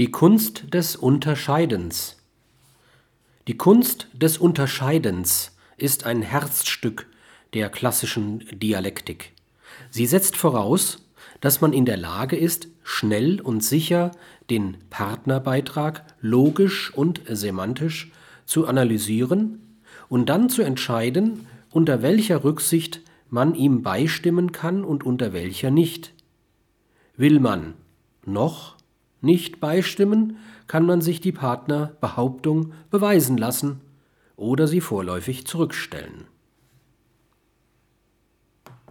Die Kunst des Unterscheidens Die Kunst des Unterscheidens ist ein Herzstück der klassischen Dialektik. Sie setzt voraus, dass man in der Lage ist, schnell und sicher den Partnerbeitrag logisch und semantisch zu analysieren und dann zu entscheiden, unter welcher Rücksicht man ihm beistimmen kann und unter welcher nicht. Will man noch nicht beistimmen, kann man sich die Partnerbehauptung beweisen lassen oder sie vorläufig zurückstellen